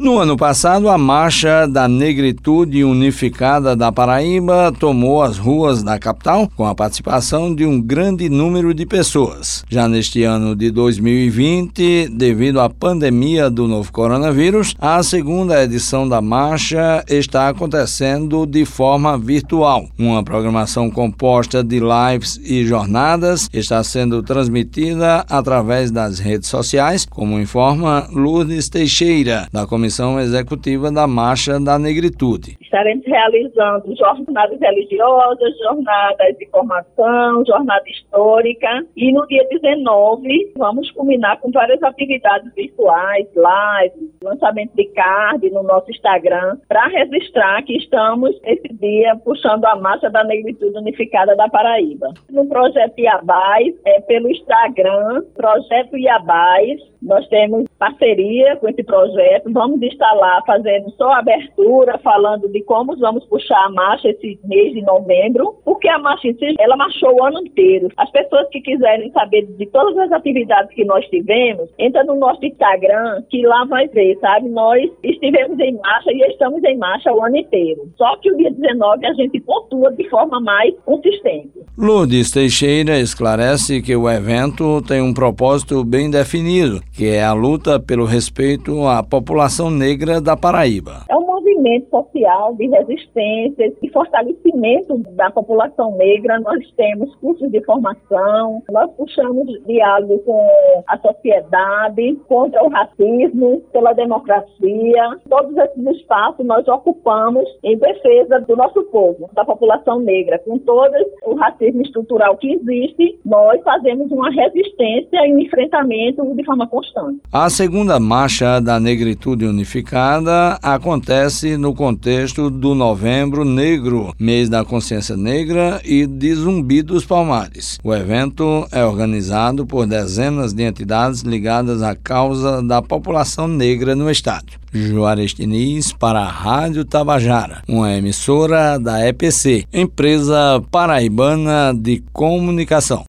No ano passado, a Marcha da Negritude Unificada da Paraíba tomou as ruas da capital com a participação de um grande número de pessoas. Já neste ano de 2020, devido à pandemia do novo coronavírus, a segunda edição da marcha está acontecendo de forma virtual. Uma programação composta de lives e jornadas está sendo transmitida através das redes sociais, como informa Lourdes Teixeira, da Comissão Comissão Executiva da Marcha da Negritude. Estaremos realizando jornadas religiosas, jornadas de formação, jornada histórica e no dia 19 vamos culminar com várias atividades virtuais, lives, lançamento de card no nosso Instagram para registrar que estamos esse dia puxando a Marcha da Negritude Unificada da Paraíba. No projeto Iabás, é pelo Instagram, Projeto Iabás, nós temos parceria com esse projeto, vamos estar lá fazendo só abertura, falando de como vamos puxar a marcha esse mês de novembro, porque a marcha em si, ela marchou o ano inteiro. As pessoas que quiserem saber de todas as atividades que nós tivemos, entra no nosso Instagram, que lá vai ver, sabe? Nós estivemos em marcha e estamos em marcha o ano inteiro. Só que o dia 19 a gente pontua de forma mais consistente. Lourdes Teixeira esclarece que o evento tem um propósito bem definido, que é a luta pelo respeito à população negra da Paraíba. É um movimento social de resistência e fortalecimento da população negra. Nós temos cursos de formação, nós puxamos diálogo com a sociedade, contra o racismo, pela democracia. Todos esses espaços nós ocupamos em defesa do nosso povo, da população negra. Com todo o racismo estrutural que existe, nós fazemos uma resistência e um enfrentamento de forma constante. A segunda marcha da Negritude Unificada acontece no contexto do Novembro Negro, mês da consciência negra e de Zumbi dos Palmares. O evento é organizado por dezenas de entidades ligadas à causa da população negra no estado. Juarez Diniz para a Rádio Tabajara, uma emissora da EPC, Empresa Paraibana de Comunicação.